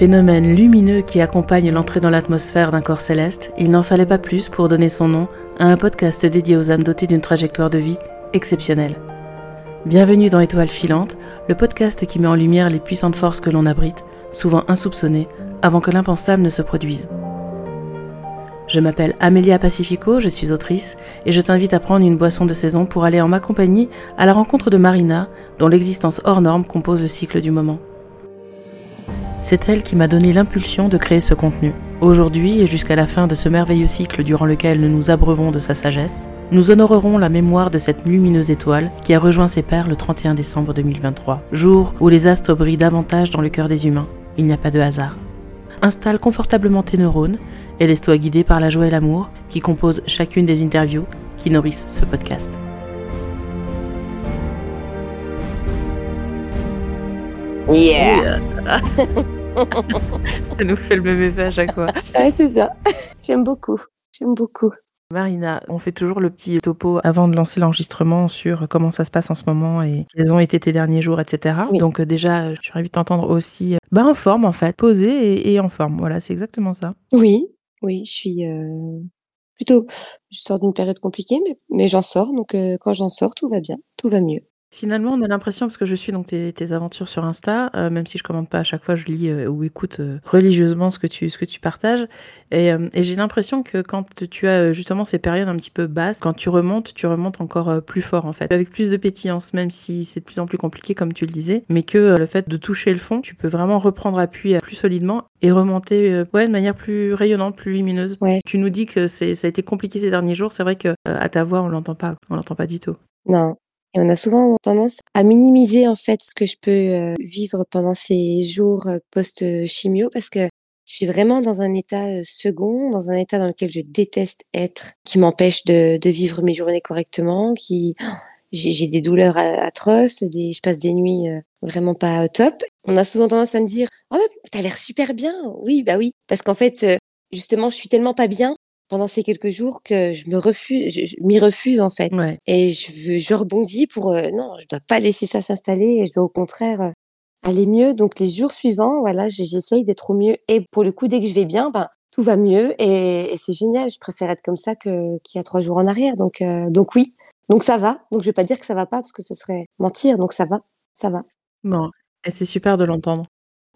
Phénomène lumineux qui accompagne l'entrée dans l'atmosphère d'un corps céleste, il n'en fallait pas plus pour donner son nom à un podcast dédié aux âmes dotées d'une trajectoire de vie exceptionnelle. Bienvenue dans Étoiles filantes, le podcast qui met en lumière les puissantes forces que l'on abrite, souvent insoupçonnées, avant que l'impensable ne se produise. Je m'appelle Amelia Pacifico, je suis autrice, et je t'invite à prendre une boisson de saison pour aller en ma compagnie à la rencontre de Marina, dont l'existence hors norme compose le cycle du moment. C'est elle qui m'a donné l'impulsion de créer ce contenu. Aujourd'hui et jusqu'à la fin de ce merveilleux cycle durant lequel nous nous abreuvons de sa sagesse, nous honorerons la mémoire de cette lumineuse étoile qui a rejoint ses pères le 31 décembre 2023, jour où les astres brillent davantage dans le cœur des humains. Il n'y a pas de hasard. Installe confortablement tes neurones et laisse-toi guider par la joie et l'amour qui composent chacune des interviews qui nourrissent ce podcast. Yeah. ça nous fait le même effet à chaque fois. Ouais, c'est ça. J'aime beaucoup. J'aime beaucoup. Marina, on fait toujours le petit topo avant de lancer l'enregistrement sur comment ça se passe en ce moment et quels ont été tes derniers jours, etc. Oui. Donc euh, déjà, je suis ravie de t'entendre aussi euh, bah, en forme en fait, posée et, et en forme. Voilà, c'est exactement ça. Oui, oui, je suis euh, plutôt. Je sors d'une période compliquée, mais, mais j'en sors. Donc, euh, quand j'en sors, tout va bien. Tout va mieux. Finalement, on a l'impression, parce que je suis donc tes, tes aventures sur Insta, euh, même si je commente pas à chaque fois, je lis euh, ou écoute euh, religieusement ce que tu, ce que tu partages. Et, et j'ai l'impression que quand tu as justement ces périodes un petit peu basses, quand tu remontes, tu remontes encore plus fort en fait, avec plus de pétillance, même si c'est de plus en plus compliqué comme tu le disais, mais que le fait de toucher le fond, tu peux vraiment reprendre appui plus solidement et remonter ouais, de manière plus rayonnante, plus lumineuse. Ouais. Tu nous dis que ça a été compliqué ces derniers jours, c'est vrai que à ta voix, on l'entend pas, on l'entend pas du tout. Non. Et on a souvent tendance à minimiser en fait ce que je peux euh, vivre pendant ces jours euh, post-chimio parce que je suis vraiment dans un état euh, second, dans un état dans lequel je déteste être, qui m'empêche de, vivre mes journées correctement, qui j'ai des douleurs atroces, je passe des nuits vraiment pas euh, top. On a souvent tendance à me dire oh t'as l'air super bien, oui bah oui, parce qu'en fait justement je suis tellement pas bien pendant ces quelques jours que je me refuse, je, je m'y refuse en fait. Ouais. Et je, rebondis pour euh, non, je dois pas laisser ça s'installer je dois au contraire euh, aller mieux. Donc les jours suivants, voilà, j'essaye d'être au mieux. Et pour le coup, dès que je vais bien, ben tout va mieux et, et c'est génial. Je préfère être comme ça que qu'il y a trois jours en arrière. Donc euh, donc oui, donc ça va. Donc je vais pas dire que ça va pas parce que ce serait mentir. Donc ça va, ça va. Bon, et c'est super de l'entendre.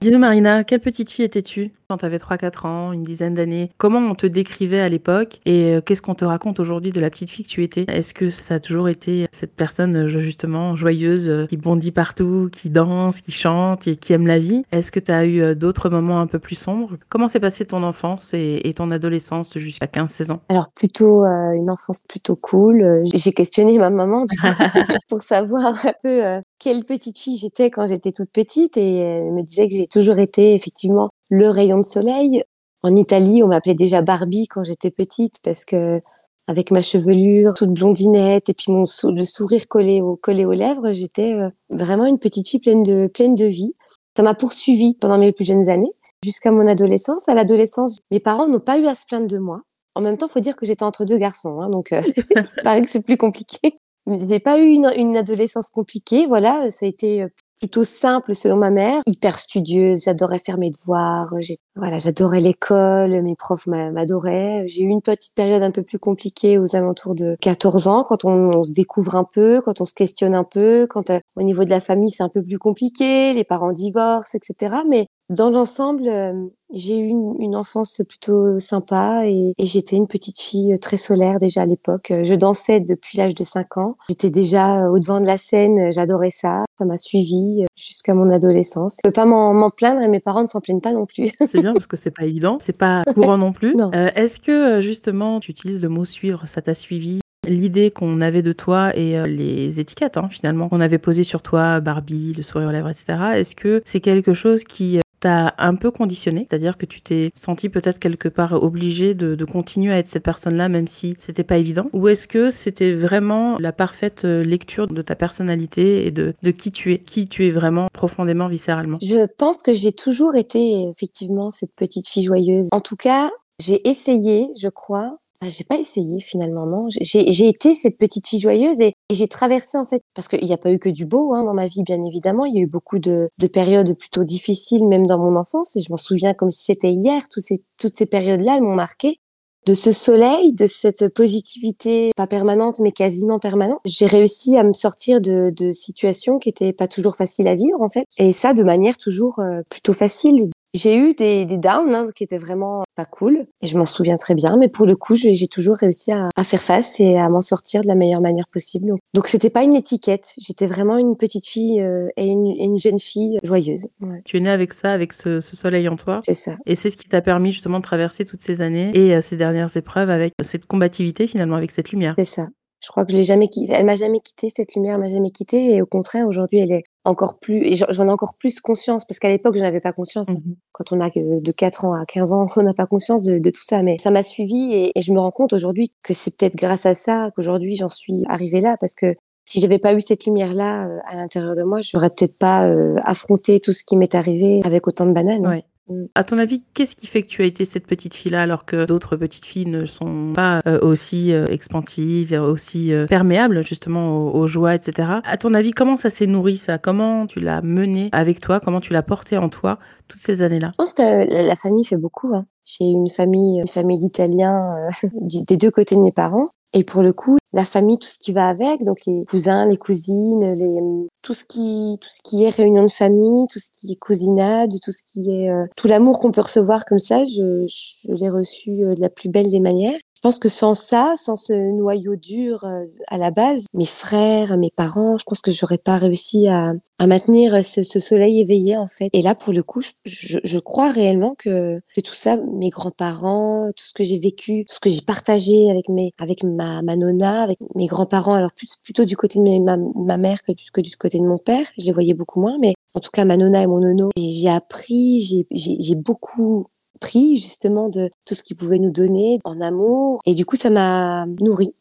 Dis-nous, Marina, quelle petite fille étais-tu quand tu avais 3-4 ans, une dizaine d'années? Comment on te décrivait à l'époque et euh, qu'est-ce qu'on te raconte aujourd'hui de la petite fille que tu étais? Est-ce que ça a toujours été cette personne euh, justement joyeuse euh, qui bondit partout, qui danse, qui chante et qui aime la vie? Est-ce que tu as eu d'autres moments un peu plus sombres? Comment s'est passée ton enfance et, ton adolescence jusqu'à 15-16 ans? Alors plutôt euh, une enfance plutôt cool. J'ai questionné ma maman du coup, pour savoir un peu euh, quelle petite fille j'étais quand j'étais toute petite et elle me disait que j'ai toujours été effectivement le rayon de soleil. En Italie, on m'appelait déjà Barbie quand j'étais petite parce que avec ma chevelure toute blondinette et puis mon le sourire collé au aux lèvres, j'étais euh, vraiment une petite fille pleine de pleine de vie. Ça m'a poursuivie pendant mes plus jeunes années jusqu'à mon adolescence. À l'adolescence, mes parents n'ont pas eu à se plaindre de moi. En même temps, faut dire que j'étais entre deux garçons, hein, donc euh, il paraît que c'est plus compliqué. J'ai pas eu une, une adolescence compliquée, voilà, ça a été euh, plutôt simple selon ma mère, hyper studieuse, j'adorais faire mes devoirs, j'ai- voilà, j'adorais l'école, mes profs m'a- m'adoraient. J'ai eu une petite période un peu plus compliquée aux alentours de 14 ans, quand on, se découvre un peu, quand on se questionne un peu, quand euh, au niveau de la famille c'est un peu plus compliqué, les parents divorcent, etc. Mais dans l'ensemble, euh, j'ai eu une, enfance plutôt sympa et, j'étais une petite fille très solaire déjà à l'époque. Euh, Je dansais depuis l'âge de 5 ans. J'étais déjà au devant de la scène, euh, j'adorais ça. Ça m'a suivi euh, jusqu'à mon adolescence. Je peux pas m'en plaindre et mes parents ne s'en plaignent pas non plus. Bien parce que c'est pas évident, c'est pas courant non plus. Non. Euh, Est-ce que euh, justement tu utilises le mot suivre, ça t'a suivi? L'idée qu'on avait de toi et euh, les étiquettes hein, finalement qu'on avait posées sur toi, Barbie, le sourire aux lèvres, etc. Est-ce que c'est quelque chose qui un peu conditionné C'est-à-dire que tu t'es senti peut-être quelque part obligé de, continuer à être cette personne-là même si c'était pas évident? Ou est-ce que c'était vraiment la parfaite euh, lecture de ta personnalité et de, de qui tu es, qui tu es vraiment profondément, viscéralement? Je pense que j'ai toujours été effectivement cette petite fille joyeuse. En tout cas, j'ai essayé, je crois. J'ai pas essayé finalement, non. J'ai été cette petite fille joyeuse et Et j'ai traversé en fait, parce qu'il n'y a pas eu que du beau hein, dans ma vie, bien évidemment. Il y a eu beaucoup de, de, périodes plutôt difficiles, même dans mon enfance. Et je m'en souviens comme si c'était hier. Toutes ces, périodes-là, elles m'ont marqué. De ce soleil, de cette positivité, pas permanente, mais quasiment permanente, j'ai réussi à me sortir de, de situations qui étaient pas toujours faciles à vivre, en fait. Et ça, de manière toujours euh, plutôt facile. J'ai eu des, des downs hein, qui étaient vraiment pas cool, et je m'en souviens très bien, mais pour le coup, j'ai toujours réussi à, à, faire face et à m'en sortir de la meilleure manière possible. Donc, c'était pas une étiquette, j'étais vraiment une petite fille euh, et, une, une, jeune fille joyeuse. Ouais. Tu es née avec ça, avec ce, ce soleil en toi. C'est ça. Et c'est ce qui t'a permis justement de traverser toutes ces années et euh, ces dernières épreuves avec cette combativité finalement, avec cette lumière. C'est ça. Je crois que je l'ai jamais quitté. Elle m'a jamais quitté, cette lumière m'a jamais quitté. Et au contraire, aujourd'hui, elle est encore plus, et j'en ai encore plus conscience, parce qu'à l'époque, je n'avais pas conscience. Mmh. Quand on a de 4 ans à 15 ans, on n'a pas conscience de, de, tout ça. Mais ça m'a suivi et, et, je me rends compte aujourd'hui que c'est peut-être grâce à ça qu'aujourd'hui, j'en suis arrivée là, parce que si j'avais pas eu cette lumière-là euh, à l'intérieur de moi, j'aurais peut-être pas euh, affronté tout ce qui m'est arrivé avec autant de bananes. Ouais. À ton avis, qu'est-ce qui fait que tu as été cette petite fille-là alors que d'autres petites filles ne sont pas euh, aussi euh, expansives, aussi euh, perméables justement aux, joies, etc. À ton avis, comment ça s'est nourri ça? Comment tu l'as mené avec toi? Comment tu l'as porté en toi toutes ces années-là? Je pense que la famille fait beaucoup. Hein. J'ai une famille, une famille d'Italiens des deux côtés de mes parents. Et pour le coup, la famille, tout ce qui va avec, donc les cousins, les cousines, les, tout ce qui, tout ce qui est réunion de famille, tout ce qui est cousinade, tout ce qui est, euh, tout l'amour qu'on peut recevoir comme ça, je, je l'ai reçu euh, de la plus belle des manières. Pense que sans ça, sans ce noyau dur euh, à la base, mes frères, mes parents, je pense que j'aurais pas réussi à, à maintenir ce, ce, soleil éveillé en fait. Et là, pour le coup, je, je, crois réellement que, que, tout ça, mes grands-parents, tout ce que j'ai vécu, tout ce que j'ai partagé avec mes, avec ma, ma nonna, avec mes grands-parents, alors plus, plutôt du côté de ma, ma, mère que, que du côté de mon père, je les voyais beaucoup moins, mais en tout cas, ma nonna et mon nono, j'ai appris, j'ai beaucoup pris justement de tout ce qu'il pouvait nous donner en amour. Et du coup, ça m'a nourri.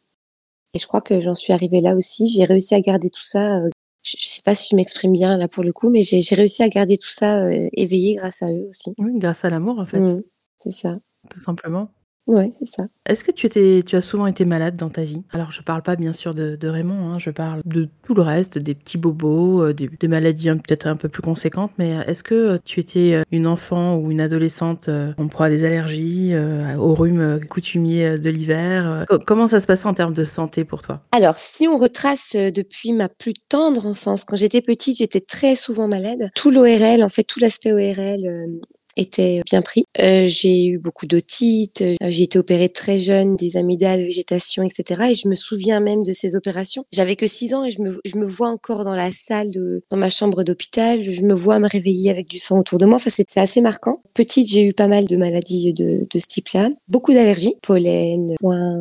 Et je crois que j'en suis arrivée là aussi. J'ai réussi à garder tout ça. Euh, je sais pas si je m'exprime bien là pour le coup, mais j'ai réussi à garder tout ça euh, éveillé grâce à eux aussi. Oui, grâce à l'amour en fait. Mmh, c'est ça. Tout simplement. Ouais, c'est ça. Est-ce que tu étais, tu as souvent été malade dans ta vie? Alors, je parle pas bien sûr de, de Raymond, hein, je parle de tout le reste, des petits bobos, euh, des, des, maladies peut-être un peu plus conséquentes, mais euh, est-ce que euh, tu étais une enfant ou une adolescente en proie à des allergies, au rhume coutumier de l'hiver Comment ça se passait en termes de santé pour toi? Alors, si on retrace depuis ma plus tendre enfance, quand j'étais petite, j'étais très souvent malade. Tout l'ORL, en fait, tout l'aspect ORL était bien pris. Euh, j'ai eu beaucoup d'otites, euh, j'ai été opérée très jeune des amygdales, végétation, etc. Et je me souviens même de ces opérations. J'avais que 6 ans et je me, je me vois encore dans la salle, de, dans ma chambre d'hôpital. Je me vois me réveiller avec du sang autour de moi. Enfin, c'était assez marquant. Petite, j'ai eu pas mal de maladies de, de ce type-là. Beaucoup d'allergies. Pollen, foin,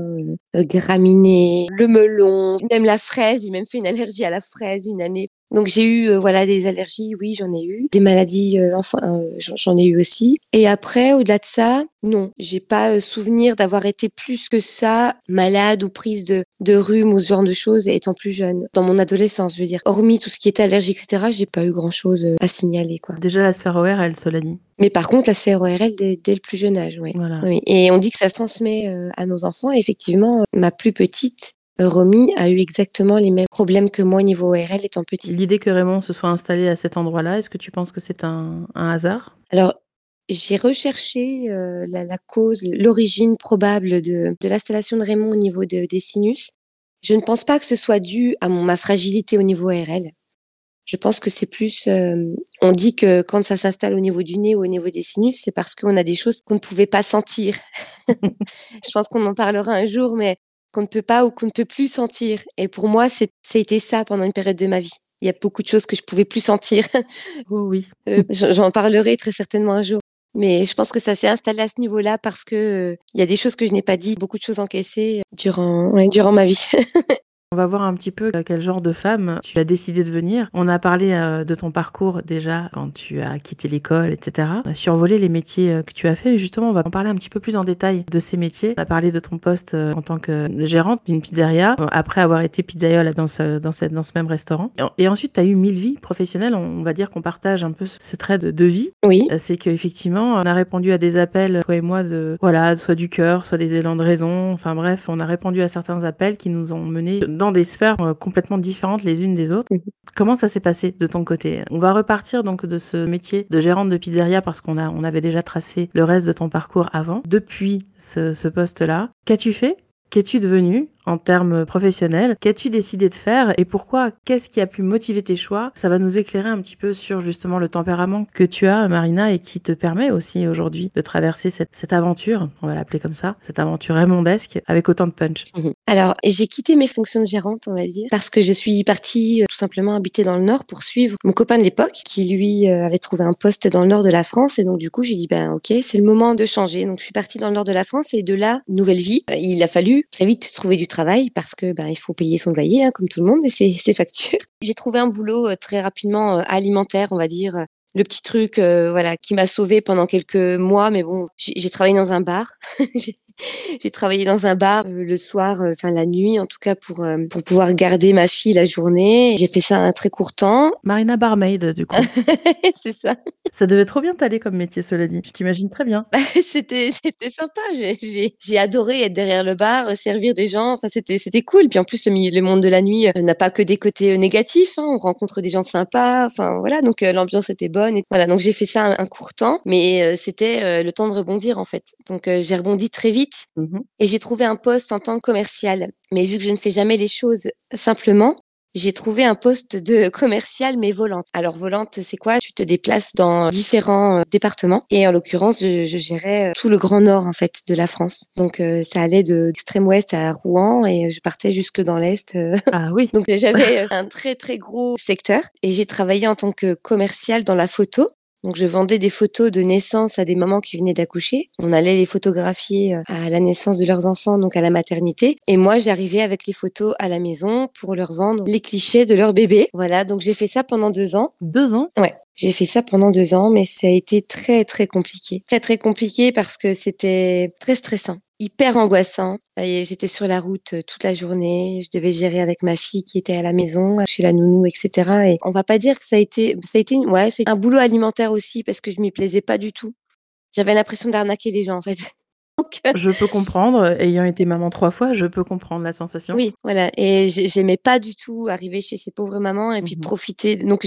euh, graminées, le melon, même la fraise. J'ai même fait une allergie à la fraise une année. Donc j'ai eu euh, voilà des allergies, oui j'en ai eu, des maladies, euh, enfin euh, j'en ai eu aussi. Et après au-delà de ça, non, j'ai pas souvenir d'avoir été plus que ça malade ou prise de de rhume ou ce genre de choses étant plus jeune. Dans mon adolescence, je veux dire, hormis tout ce qui était allergie etc, j'ai pas eu grand chose à signaler quoi. Déjà la sphère ORL, cela dit. Mais par contre, la sphère ORL dès, dès le plus jeune âge, oui. Voilà. oui. Et on dit que ça se transmet à nos enfants. Et effectivement, ma plus petite Romy a eu exactement les mêmes problèmes que moi au niveau ORL étant petite. L'idée que Raymond se soit installé à cet endroit-là, est-ce que tu penses que c'est un, un, hasard? Alors, j'ai recherché euh, la, la, cause, l'origine probable de, de l'installation de Raymond au niveau de, des sinus. Je ne pense pas que ce soit dû à mon, ma fragilité au niveau ORL. Je pense que c'est plus, euh, on dit que quand ça s'installe au niveau du nez ou au niveau des sinus, c'est parce qu'on a des choses qu'on ne pouvait pas sentir. je pense qu'on en parlera un jour, mais qu'on ne peut pas ou qu'on ne peut plus sentir. Et pour moi, c'était ça pendant une période de ma vie. Il y a beaucoup de choses que je pouvais plus sentir. Oh oui. euh, J'en parlerai très certainement un jour. Mais je pense que ça s'est installé à ce niveau-là parce que euh, il y a des choses que je n'ai pas dit, beaucoup de choses encaissées durant, ouais, durant ma vie. On va voir un petit peu quel genre de femme tu as décidé de venir. On a parlé euh, de ton parcours déjà quand tu as quitté l'école, etc. On a survolé les métiers euh, que tu as fait. Justement, on va en parler un petit peu plus en détail de ces métiers. On a parlé de ton poste euh, en tant que gérante d'une pizzeria, après avoir été pizzaiole dans ce, dans ce, dans ce même restaurant. Et ensuite, tu as eu mille vies professionnelles. On va dire qu'on partage un peu ce trait de, de vie. Oui. C'est qu'effectivement, on a répondu à des appels, toi et moi, de voilà, soit du cœur, soit des élans de raison. Enfin bref, on a répondu à certains appels qui nous ont menés dans des sphères euh, complètement différentes les unes des autres. Mmh Comment ça s'est passé de ton côté? On va repartir donc de ce métier de gérante de pizzeria parce qu'on a, on avait déjà tracé le reste de ton parcours avant. Depuis ce, ce poste-là, qu'as-tu fait? Qu'es-tu devenu? En termes professionnels Qu'as-tu décidé de faire et pourquoi? Qu'est-ce qui a pu motiver tes choix? Ça va nous éclairer un petit peu sur justement le tempérament que tu as, Marina, et qui te permet aussi aujourd'hui de traverser cette, aventure, on va l'appeler comme ça, cette aventure raymondesque avec autant de punch. Mhm. Alors, j'ai quitté mes fonctions de gérante, on va dire, parce que je suis partie euh, tout simplement habiter dans le Nord pour suivre mon copain de l'époque, qui lui euh, avait trouvé un poste dans le Nord de la France, et donc du coup, j'ai dit ben ok, c'est le moment de changer. Donc, je suis partie dans le Nord de la France, et de là, nouvelle vie. Euh, il a fallu très vite trouver du travail parce que ben, il faut payer son loyer, hein, comme tout le monde, et ses, ses factures. J'ai trouvé un boulot euh, très rapidement euh, alimentaire, on va dire, le petit truc, euh, voilà, qui m'a sauvée pendant quelques mois. Mais bon, j'ai travaillé dans un bar. j'ai travaillé dans un bar euh, le soir, euh, enfin la nuit, en tout cas pour euh, pour pouvoir garder ma fille la journée. J'ai fait ça un très court temps. Marina Barmaid, du coup. C'est ça. ça devait trop bien t'aller comme métier, cela dit. Je t'imagine très bien. c'était c'était sympa. J'ai adoré être derrière le bar, servir des gens. Enfin c'était c'était cool. Puis en plus le, le monde de la nuit n'a pas que des côtés négatifs. Hein. On rencontre des gens sympas. Enfin voilà. Donc l'ambiance était bonne. Et voilà. Donc j'ai fait ça un, un court temps, mais euh, c'était euh, le temps de rebondir en fait. Donc euh, j'ai rebondi très vite Mhm. et j'ai trouvé un poste en tant que commercial. Mais vu que je ne fais jamais les choses simplement, j'ai trouvé un poste de commercial mais volante. Alors volante, c'est quoi? Tu te déplaces dans différents euh, départements et en l'occurrence, je, je gérais euh, tout le grand nord en fait de la France. Donc euh, ça allait de l'extrême ouest à Rouen et je partais jusque dans l'est. euh. Ah oui. Donc j'avais euh, un très très gros secteur et j'ai travaillé en tant que commercial dans la photo. Donc je vendais des photos de naissance à des mamans qui venaient d'accoucher. On allait les photographier euh, à la naissance de leurs enfants, donc à la maternité. Et moi, j'arrivais avec les photos à la maison pour leur vendre les clichés de leur bébé. Voilà, donc j'ai fait ça pendant deux ans. Deux ans? Ouais, j'ai fait ça pendant deux ans, mais ça a été très très compliqué. Très très compliqué parce que c'était très stressant, hyper angoissant. J'étais sur la route euh, toute la journée, je devais gérer avec ma fille qui était à la maison, chez la nounou, etc. Et on va pas dire que ça a été, ça a été, ouais, c'est un boulot alimentaire aussi parce que je m'y plaisais pas du tout. J'avais l'impression d'arnaquer les gens en fait. Donc, euh, Je peux comprendre, ayant été maman trois fois, je peux comprendre la sensation. Oui, voilà. Et j'ai- j'aimais pas du tout arriver chez ces pauvres mamans et puis Mhm. profiter. Donc,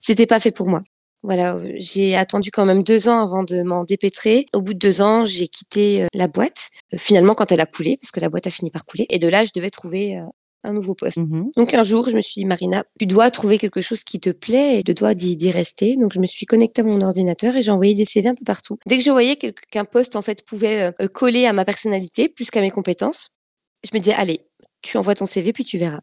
c'était pas fait pour moi. Voilà, euh, j'ai attendu quand même deux ans avant de m'en dépêtrer. Au bout de deux ans, j'ai quitté euh, la boîte. euh, finalement, quand elle a coulé, parce que la boîte a fini par couler. Et de là, je devais trouver un nouveau poste. Mhm. Donc un jour, je me suis dit, Marina, tu dois trouver quelque chose qui te plaît et tu dois d'y rester. Donc je me suis connectée à mon ordinateur et j'ai envoyé des CV un peu partout. Dès que je voyais qu'un poste en fait pouvait coller à ma personnalité plus qu'à mes compétences, je me disais, allez, tu envoies ton CV puis tu verras.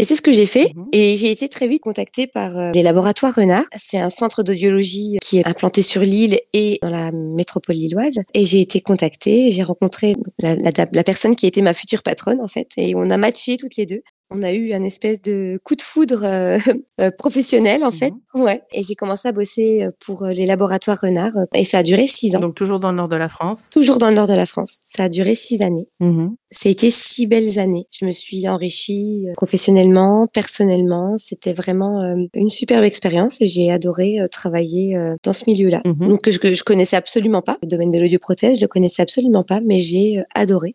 Et c'est ce que j'ai fait. Mhm. Et j'ai été très vite contactée par euh, les laboratoires Renard. C'est un centre d'audiologie qui est implanté sur l'île et dans la métropole lilloise. Et j'ai été contactée. J'ai rencontré la, la, la personne qui était ma future patronne, en fait. Et on a matché toutes les deux. On a eu un espèce de coup de foudre euh, euh, professionnel, en fait. Ouais. Et j'ai commencé à bosser euh, pour euh, les laboratoires Renard. Et ça a duré six ans. Donc toujours dans le nord de la France. Toujours dans le nord de la France. Ça a duré six années. Mhm. Ça a été six belles années. Je me suis enrichie professionnellement, personnellement. C'était vraiment euh, une superbe expérience et j'ai adoré euh, travailler euh, dans ce milieu-là. Mhm. Donc que je, que je connaissais absolument pas. Le domaine de l'audioprothèse, je connaissais absolument pas, mais j'ai adoré.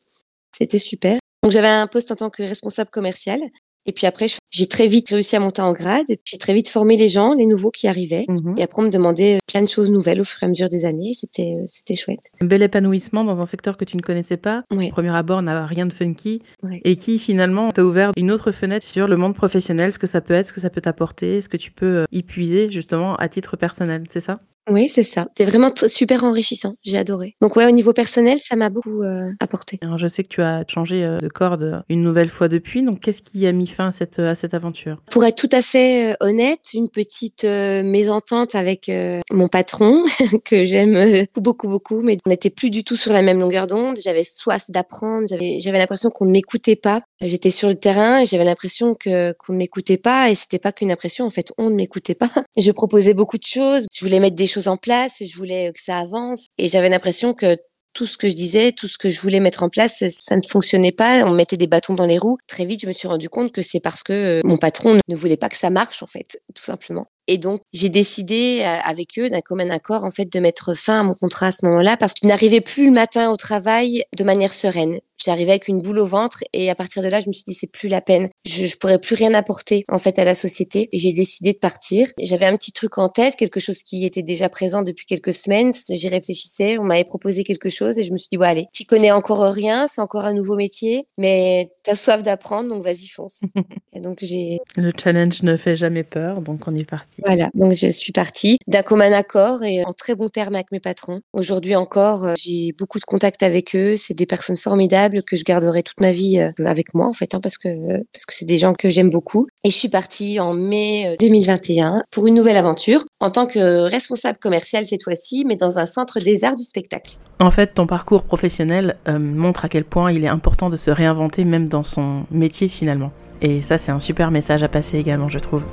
C'était super. Donc j'avais un poste en tant que responsable commercial. Et puis après, j'ai très vite réussi à monter en grade. J'ai très vite formé les gens, les nouveaux qui arrivaient. Mhm. Et après, on me demandait plein de choses nouvelles au fur et à mesure des années. C'était, euh, c'était chouette. Un bel épanouissement dans un secteur que tu ne connaissais pas. Ouais. Au premier abord, n'a rien de funky. Ouais. Et qui finalement t'a ouvert une autre fenêtre sur le monde professionnel, ce que ça peut être, ce que ça peut t'apporter, ce que tu peux euh, y puiser justement à titre personnel, c'est ça? Oui, c'est ça. C'était vraiment super enrichissant. J'ai adoré. Donc ouais, au niveau personnel, ça m'a beaucoup euh, apporté. Alors je sais que tu as changé euh, de corde une nouvelle fois depuis, donc qu'est-ce qui a mis fin à cette, à cette aventure? Pour être tout à fait euh, honnête, une petite euh, mésentente avec euh, mon patron que j'aime beaucoup beaucoup, mais on n'était plus du tout sur la même longueur d'onde. J'avais soif d'apprendre. J'avais l'impression qu'on ne m'écoutait pas. J'étais sur le terrain et j'avais l'impression que qu'on ne m'écoutait pas et c'était pas qu'une impression. En fait, on ne m'écoutait pas. Je proposais beaucoup de choses. Je voulais mettre des choses en place. Je voulais que ça avance et j'avais l'impression que tout ce que je disais, tout ce que je voulais mettre en place, ça ne fonctionnait pas. On mettait des bâtons dans les roues. Très vite, je me suis rendu compte que c'est parce que euh, mon patron ne voulait pas que ça marche, en fait, tout simplement. Et donc, j'ai décidé euh, avec eux d'un commun accord, en fait, de mettre fin à mon contrat à ce moment-là parce que je n'arrivais plus le matin au travail de manière sereine. J'arrivais avec une boule au ventre et à partir de là, je me suis dit c'est plus la peine. Je, je pourrais plus rien apporter en fait à la société et j'ai décidé de partir. J'avais un petit truc en tête, quelque chose qui était déjà présent depuis quelques semaines. J'y réfléchissais, on m'avait proposé quelque chose et je me suis dit ouais allez, tu connais encore rien, c'est encore un nouveau métier, mais tu as soif d'apprendre donc vas-y fonce. et donc j'ai le challenge ne fait jamais peur, donc on est parti. Voilà, donc je suis partie d'un commun accord et en très bon terme avec mes patrons. Aujourd'hui encore, euh, j'ai beaucoup de contacts avec eux. C'est des personnes formidables que je garderai toute ma vie euh, avec moi en fait, hein, parce que parce que c'est des gens que j'aime beaucoup. Et je suis partie en mai 2021 euh, pour une nouvelle aventure en tant que responsable commercial cette fois-ci, mais dans un centre des arts du spectacle. En fait, ton parcours professionnel montre à quel point il est important de se réinventer même dans son métier finalement. Et ça, c'est un super message à passer également, je trouve.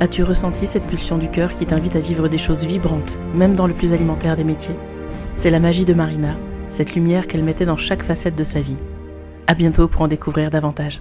As-tu ressenti cette pulsion du cœur qui t'invite à vivre des choses vibrantes, même dans le plus alimentaire des métiers? C'est la magie de Marina, cette lumière qu'elle mettait dans chaque facette de sa vie. À bientôt pour en découvrir davantage.